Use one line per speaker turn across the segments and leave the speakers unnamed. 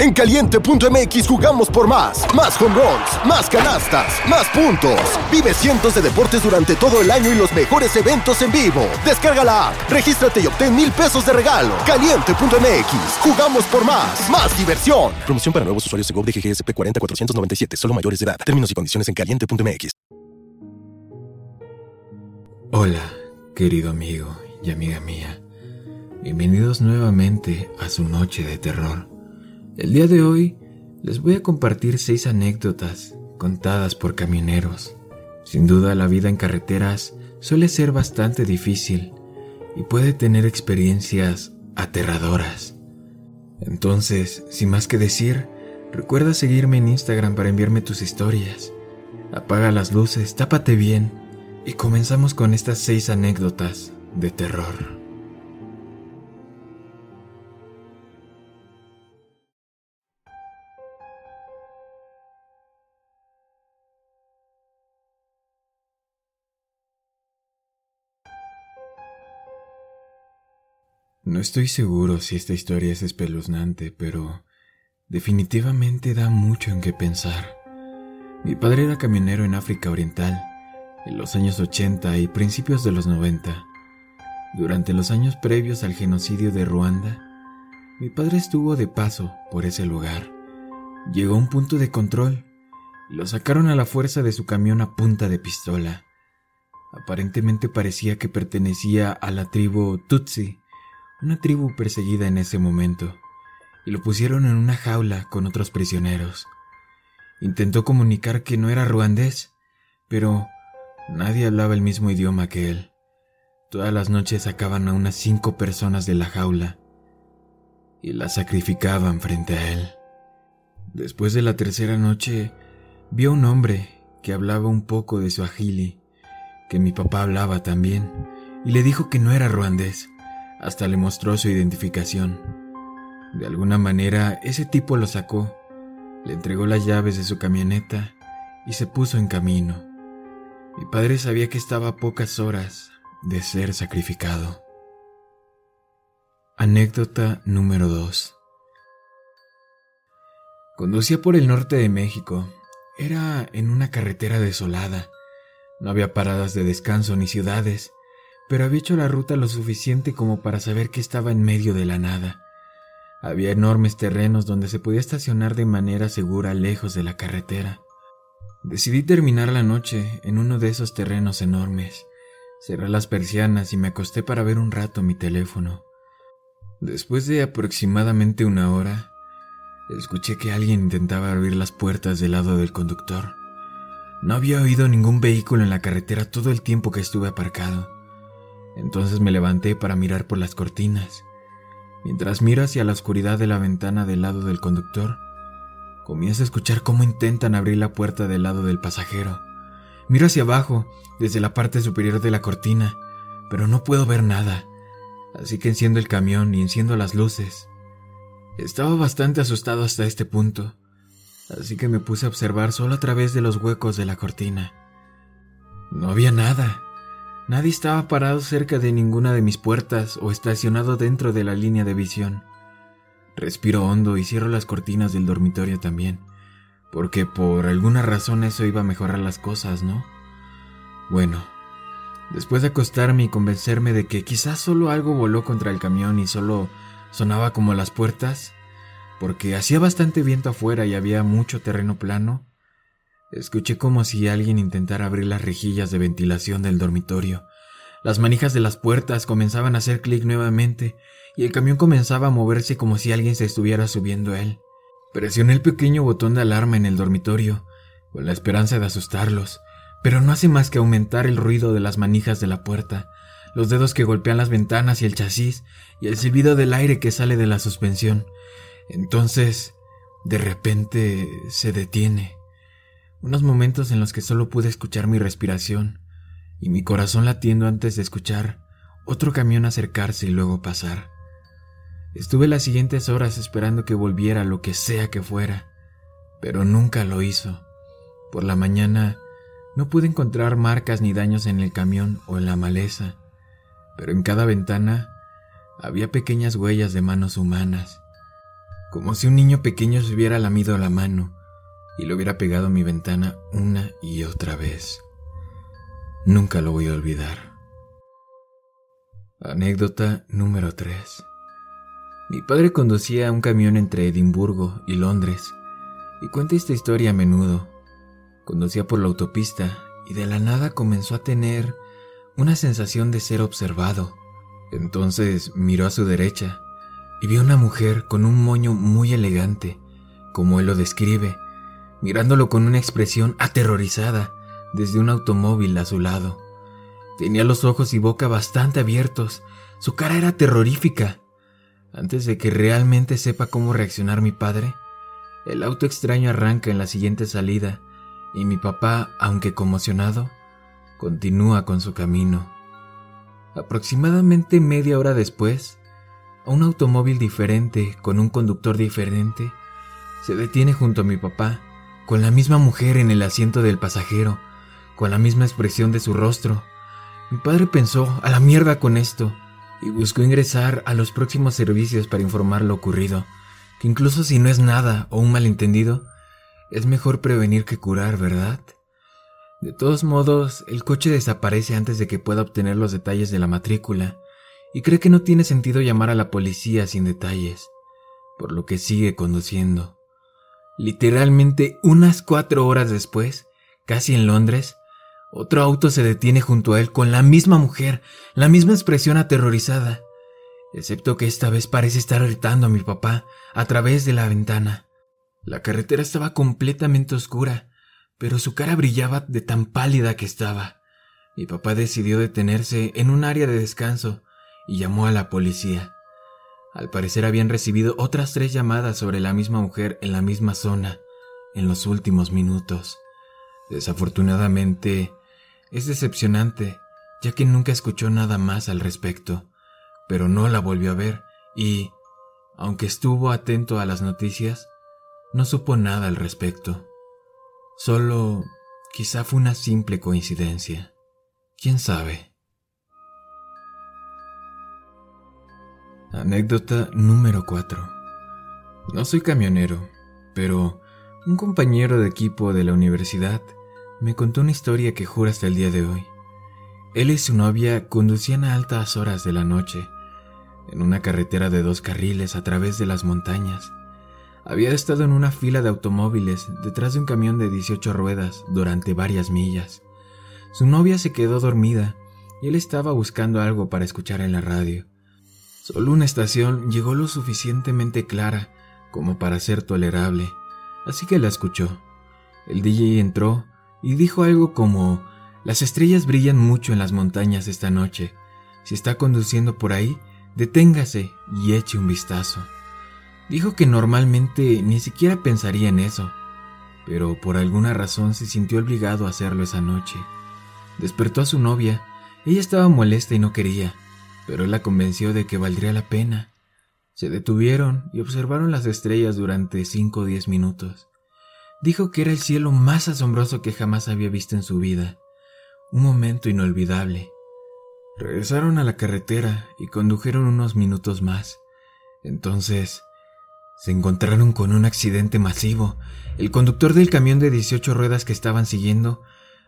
En caliente.mx jugamos por más. Más home runs, más canastas, más puntos. Vive cientos de deportes durante todo el año y los mejores eventos en vivo. Descarga la app, regístrate y obtén mil pesos de regalo. Caliente.mx, jugamos por más. Más diversión. Promoción para nuevos usuarios de GOV de GGSP 40497, solo mayores de edad. Términos y condiciones en caliente.mx.
Hola, querido amigo y amiga mía. Bienvenidos nuevamente a su noche de terror. El día de hoy les voy a compartir seis anécdotas contadas por camioneros. Sin duda la vida en carreteras suele ser bastante difícil y puede tener experiencias aterradoras. Entonces, sin más que decir, recuerda seguirme en Instagram para enviarme tus historias. Apaga las luces, tápate bien y comenzamos con estas seis anécdotas de terror. No estoy seguro si esta historia es espeluznante, pero definitivamente da mucho en qué pensar. Mi padre era camionero en África Oriental en los años 80 y principios de los 90. Durante los años previos al genocidio de Ruanda, mi padre estuvo de paso por ese lugar. Llegó a un punto de control lo sacaron a la fuerza de su camión a punta de pistola. Aparentemente parecía que pertenecía a la tribu Tutsi, una tribu perseguida en ese momento, y lo pusieron en una jaula con otros prisioneros. Intentó comunicar que no era ruandés, pero nadie hablaba el mismo idioma que él. Todas las noches sacaban a unas cinco personas de la jaula y las sacrificaban frente a él. Después de la tercera noche, vio a un hombre que hablaba un poco de su agili, que mi papá hablaba también, y le dijo que no era ruandés, hasta le mostró su identificación. De alguna manera, ese tipo lo sacó, le entregó las llaves de su camioneta y se puso en camino. Mi padre sabía que estaba a pocas horas de ser sacrificado. Anécdota número 2 Conducía por el norte de México. Era en una carretera desolada. No había paradas de descanso ni ciudades pero había hecho la ruta lo suficiente como para saber que estaba en medio de la nada. Había enormes terrenos donde se podía estacionar de manera segura lejos de la carretera. Decidí terminar la noche en uno de esos terrenos enormes. Cerré las persianas y me acosté para ver un rato mi teléfono. Después de aproximadamente una hora, escuché que alguien intentaba abrir las puertas del lado del conductor. No había oído ningún vehículo en la carretera todo el tiempo que estuve aparcado. Entonces me levanté para mirar por las cortinas. Mientras miro hacia la oscuridad de la ventana del lado del conductor, comienzo a escuchar cómo intentan abrir la puerta del lado del pasajero. Miro hacia abajo, desde la parte superior de la cortina, pero no puedo ver nada. Así que enciendo el camión y enciendo las luces. Estaba bastante asustado hasta este punto, así que me puse a observar solo a través de los huecos de la cortina. No había nada. Nadie estaba parado cerca de ninguna de mis puertas o estacionado dentro de la línea de visión. Respiro hondo y cierro las cortinas del dormitorio también, porque por alguna razón eso iba a mejorar las cosas, ¿no? Bueno, después de acostarme y convencerme de que quizás solo algo voló contra el camión y solo sonaba como las puertas, porque hacía bastante viento afuera y había mucho terreno plano, Escuché como si alguien intentara abrir las rejillas de ventilación del dormitorio. Las manijas de las puertas comenzaban a hacer clic nuevamente y el camión comenzaba a moverse como si alguien se estuviera subiendo a él. Presioné el pequeño botón de alarma en el dormitorio, con la esperanza de asustarlos, pero no hace más que aumentar el ruido de las manijas de la puerta, los dedos que golpean las ventanas y el chasis, y el silbido del aire que sale de la suspensión. Entonces, de repente, se detiene unos momentos en los que solo pude escuchar mi respiración y mi corazón latiendo antes de escuchar otro camión acercarse y luego pasar. Estuve las siguientes horas esperando que volviera lo que sea que fuera, pero nunca lo hizo. Por la mañana no pude encontrar marcas ni daños en el camión o en la maleza, pero en cada ventana había pequeñas huellas de manos humanas. como si un niño pequeño se hubiera lamido la mano y lo hubiera pegado a mi ventana una y otra vez. Nunca lo voy a olvidar. Anécdota número 3. Mi padre conducía un camión entre Edimburgo y Londres y cuenta esta historia a menudo. Conducía por la autopista y de la nada comenzó a tener una sensación de ser observado. Entonces miró a su derecha y vio una mujer con un moño muy elegante, como él lo describe, mirándolo con una expresión aterrorizada desde un automóvil a su lado. Tenía los ojos y boca bastante abiertos, su cara era terrorífica. Antes de que realmente sepa cómo reaccionar mi padre, el auto extraño arranca en la siguiente salida y mi papá, aunque conmocionado, continúa con su camino. Aproximadamente media hora después, un automóvil diferente, con un conductor diferente, se detiene junto a mi papá, con la misma mujer en el asiento del pasajero, con la misma expresión de su rostro. Mi padre pensó, a la mierda con esto, y buscó ingresar a los próximos servicios para informar lo ocurrido, que incluso si no es nada o un malentendido, es mejor prevenir que curar, ¿verdad? De todos modos, el coche desaparece antes de que pueda obtener los detalles de la matrícula, y cree que no tiene sentido llamar a la policía sin detalles, por lo que sigue conduciendo. Literalmente unas cuatro horas después, casi en Londres, otro auto se detiene junto a él con la misma mujer, la misma expresión aterrorizada, excepto que esta vez parece estar gritando a mi papá a través de la ventana. La carretera estaba completamente oscura, pero su cara brillaba de tan pálida que estaba. Mi papá decidió detenerse en un área de descanso y llamó a la policía. Al parecer habían recibido otras tres llamadas sobre la misma mujer en la misma zona en los últimos minutos. Desafortunadamente, es decepcionante, ya que nunca escuchó nada más al respecto, pero no la volvió a ver y, aunque estuvo atento a las noticias, no supo nada al respecto. Solo quizá fue una simple coincidencia. ¿Quién sabe? Anécdota número 4. No soy camionero, pero un compañero de equipo de la universidad me contó una historia que jura hasta el día de hoy. Él y su novia conducían a altas horas de la noche, en una carretera de dos carriles a través de las montañas, había estado en una fila de automóviles detrás de un camión de 18 ruedas durante varias millas. Su novia se quedó dormida y él estaba buscando algo para escuchar en la radio. Solo una estación llegó lo suficientemente clara como para ser tolerable, así que la escuchó. El DJ entró y dijo algo como, las estrellas brillan mucho en las montañas esta noche. Si está conduciendo por ahí, deténgase y eche un vistazo. Dijo que normalmente ni siquiera pensaría en eso, pero por alguna razón se sintió obligado a hacerlo esa noche. Despertó a su novia. Ella estaba molesta y no quería, pero él la convenció de que valdría la pena. Se detuvieron y observaron las estrellas durante cinco o diez minutos. Dijo que era el cielo más asombroso que jamás había visto en su vida. Un momento inolvidable. Regresaron a la carretera y condujeron unos minutos más. Entonces, se encontraron con un accidente masivo. El conductor del camión de 18 ruedas que estaban siguiendo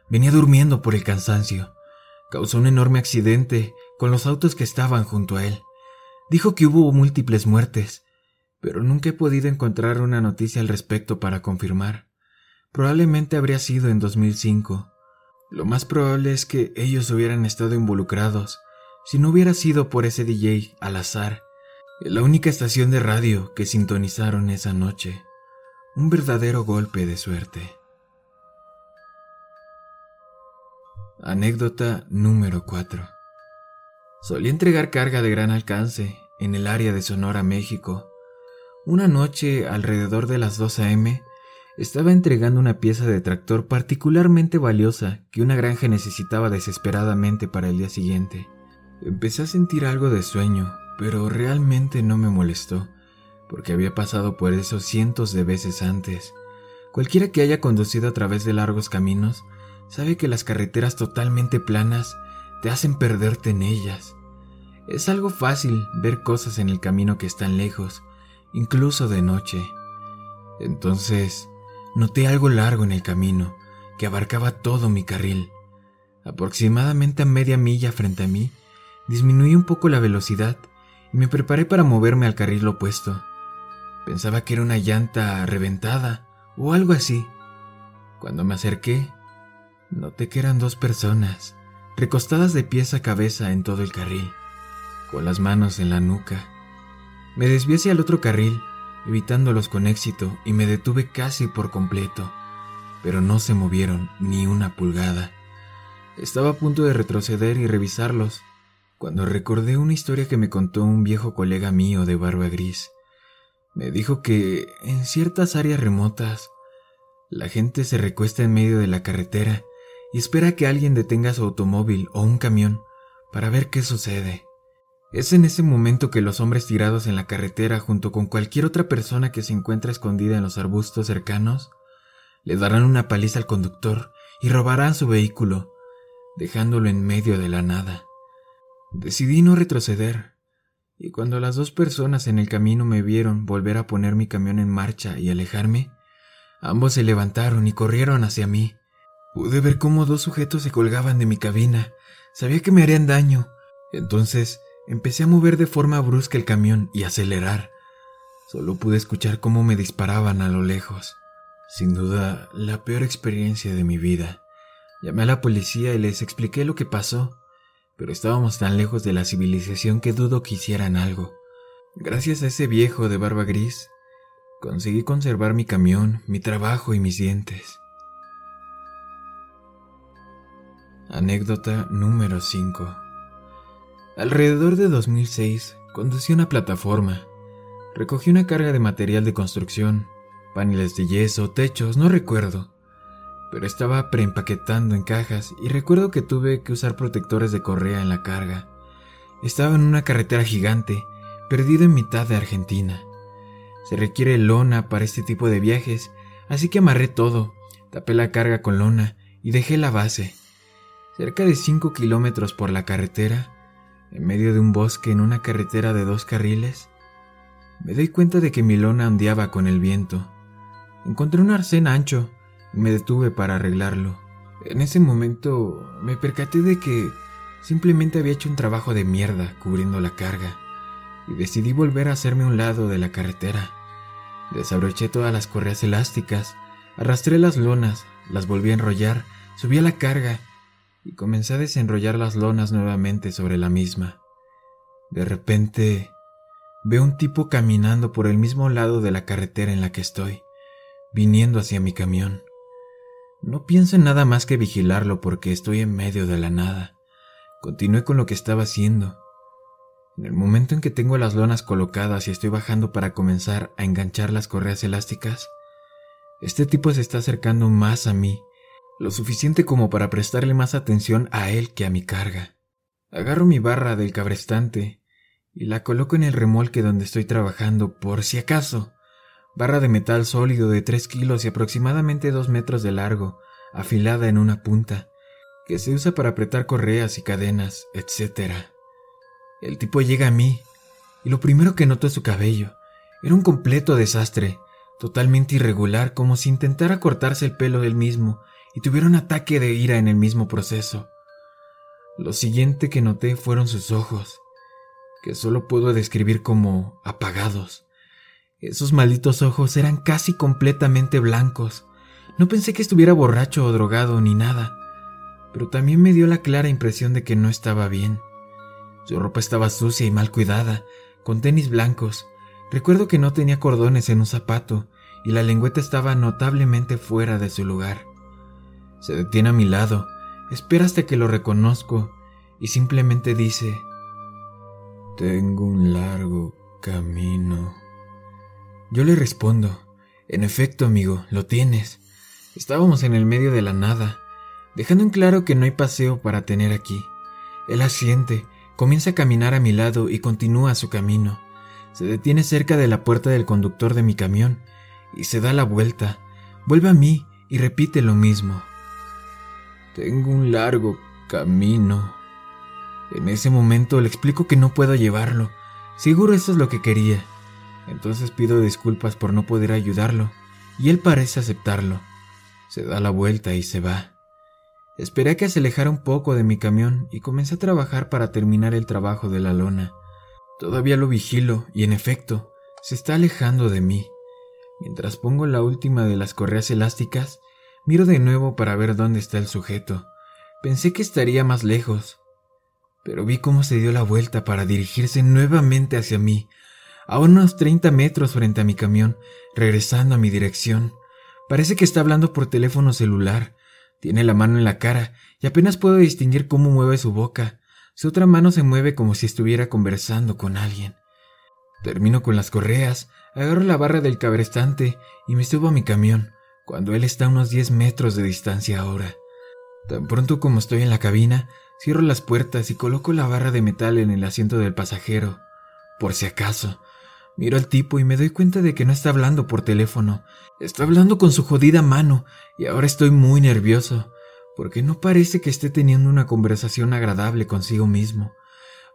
venía durmiendo por el cansancio. Causó un enorme accidente con los autos que estaban junto a él. Dijo que hubo múltiples muertes, pero nunca he podido encontrar una noticia al respecto para confirmar. Probablemente habría sido en 2005. Lo más probable es que ellos hubieran estado involucrados si no hubiera sido por ese DJ al azar la única estación de radio que sintonizaron esa noche. Un verdadero golpe de suerte. Anécdota número 4. Solía entregar carga de gran alcance en el área de Sonora, México. Una noche, alrededor de las 2 a.m., estaba entregando una pieza de tractor particularmente valiosa que una granja necesitaba desesperadamente para el día siguiente. Empecé a sentir algo de sueño pero realmente no me molestó, porque había pasado por eso cientos de veces antes. Cualquiera que haya conducido a través de largos caminos sabe que las carreteras totalmente planas te hacen perderte en ellas. Es algo fácil ver cosas en el camino que están lejos, incluso de noche. Entonces, noté algo largo en el camino que abarcaba todo mi carril. Aproximadamente a media milla frente a mí, disminuí un poco la velocidad y me preparé para moverme al carril opuesto. Pensaba que era una llanta reventada o algo así. Cuando me acerqué, noté que eran dos personas, recostadas de pies a cabeza en todo el carril, con las manos en la nuca. Me desvié hacia el otro carril, evitándolos con éxito, y me detuve casi por completo, pero no se movieron ni una pulgada. Estaba a punto de retroceder y revisarlos, cuando recordé una historia que me contó un viejo colega mío de barba gris. Me dijo que en ciertas áreas remotas la gente se recuesta en medio de la carretera y espera que alguien detenga su automóvil o un camión para ver qué sucede. Es en ese momento que los hombres tirados en la carretera junto con cualquier otra persona que se encuentra escondida en los arbustos cercanos le darán una paliza al conductor y robarán su vehículo dejándolo en medio de la nada. Decidí no retroceder, y cuando las dos personas en el camino me vieron volver a poner mi camión en marcha y alejarme, ambos se levantaron y corrieron hacia mí. Pude ver cómo dos sujetos se colgaban de mi cabina. Sabía que me harían daño. Entonces empecé a mover de forma brusca el camión y acelerar. Solo pude escuchar cómo me disparaban a lo lejos. Sin duda, la peor experiencia de mi vida. Llamé a la policía y les expliqué lo que pasó, pero estábamos tan lejos de la civilización que dudo que hicieran algo. Gracias a ese viejo de barba gris, conseguí conservar mi camión, mi trabajo y mis dientes. Anécdota número 5 Alrededor de 2006, conducí una plataforma. Recogí una carga de material de construcción, paneles de yeso, techos, no recuerdo pero estaba preempaquetando en cajas y recuerdo que tuve que usar protectores de correa en la carga. Estaba en una carretera gigante, perdido en mitad de Argentina. Se requiere lona para este tipo de viajes, así que amarré todo, tapé la carga con lona y dejé la base. Cerca de 5 kilómetros por la carretera, en medio de un bosque en una carretera de dos carriles, me doy cuenta de que mi lona ondeaba con el viento. Encontré un arcén ancho, me detuve para arreglarlo. En ese momento me percaté de que simplemente había hecho un trabajo de mierda cubriendo la carga y decidí volver a hacerme un lado de la carretera. Desabroché todas las correas elásticas, arrastré las lonas, las volví a enrollar, subí a la carga y comencé a desenrollar las lonas nuevamente sobre la misma. De repente veo un tipo caminando por el mismo lado de la carretera en la que estoy, viniendo hacia mi camión. No pienso en nada más que vigilarlo porque estoy en medio de la nada. Continué con lo que estaba haciendo. En el momento en que tengo las lonas colocadas y estoy bajando para comenzar a enganchar las correas elásticas, este tipo se está acercando más a mí, lo suficiente como para prestarle más atención a él que a mi carga. Agarro mi barra del cabrestante y la coloco en el remolque donde estoy trabajando por si acaso barra de metal sólido de 3 kilos y aproximadamente 2 metros de largo, afilada en una punta, que se usa para apretar correas y cadenas, etc. El tipo llega a mí, y lo primero que noto es su cabello. Era un completo desastre, totalmente irregular, como si intentara cortarse el pelo del mismo y tuviera un ataque de ira en el mismo proceso. Lo siguiente que noté fueron sus ojos, que solo puedo describir como apagados. Esos malditos ojos eran casi completamente blancos. No pensé que estuviera borracho o drogado ni nada, pero también me dio la clara impresión de que no estaba bien. Su ropa estaba sucia y mal cuidada, con tenis blancos. Recuerdo que no tenía cordones en un zapato y la lengüeta estaba notablemente fuera de su lugar. Se detiene a mi lado, espera hasta que lo reconozco y simplemente dice, Tengo un largo camino. Yo le respondo, en efecto, amigo, lo tienes. Estábamos en el medio de la nada, dejando en claro que no hay paseo para tener aquí. Él asiente, comienza a caminar a mi lado y continúa su camino. Se detiene cerca de la puerta del conductor de mi camión y se da la vuelta, vuelve a mí y repite lo mismo. Tengo un largo camino. En ese momento le explico que no puedo llevarlo. Seguro eso es lo que quería Entonces pido disculpas por no poder ayudarlo, y él parece aceptarlo. Se da la vuelta y se va. Esperé a que se alejara un poco de mi camión y comencé a trabajar para terminar el trabajo de la lona. Todavía lo vigilo y en efecto, se está alejando de mí. Mientras pongo la última de las correas elásticas, miro de nuevo para ver dónde está el sujeto. Pensé que estaría más lejos, pero vi cómo se dio la vuelta para dirigirse nuevamente hacia mí, a unos 30 metros frente a mi camión, regresando a mi dirección. Parece que está hablando por teléfono celular. Tiene la mano en la cara y apenas puedo distinguir cómo mueve su boca. Su otra mano se mueve como si estuviera conversando con alguien. Termino con las correas, agarro la barra del cabrestante y me subo a mi camión, cuando él está a unos 10 metros de distancia ahora. Tan pronto como estoy en la cabina, cierro las puertas y coloco la barra de metal en el asiento del pasajero, por si acaso. Miro al tipo y me doy cuenta de que no está hablando por teléfono, está hablando con su jodida mano, y ahora estoy muy nervioso, porque no parece que esté teniendo una conversación agradable consigo mismo.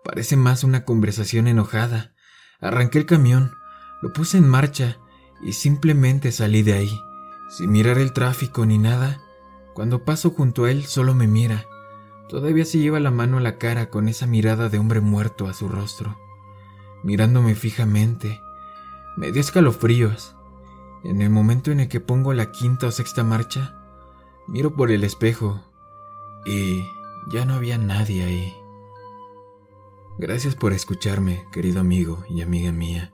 Parece más una conversación enojada. Arranqué el camión, lo puse en marcha y simplemente salí de ahí, sin mirar el tráfico ni nada. Cuando paso junto a él solo me mira. Todavía se lleva la mano a la cara con esa mirada de hombre muerto a su rostro, mirándome fijamente. Me dio escalofríos. En el momento en el que pongo la quinta o sexta marcha, miro por el espejo y ya no había nadie ahí. Gracias por escucharme, querido amigo y amiga mía.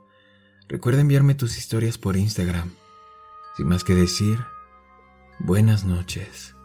Recuerda enviarme tus historias por Instagram. Sin más que decir, buenas noches.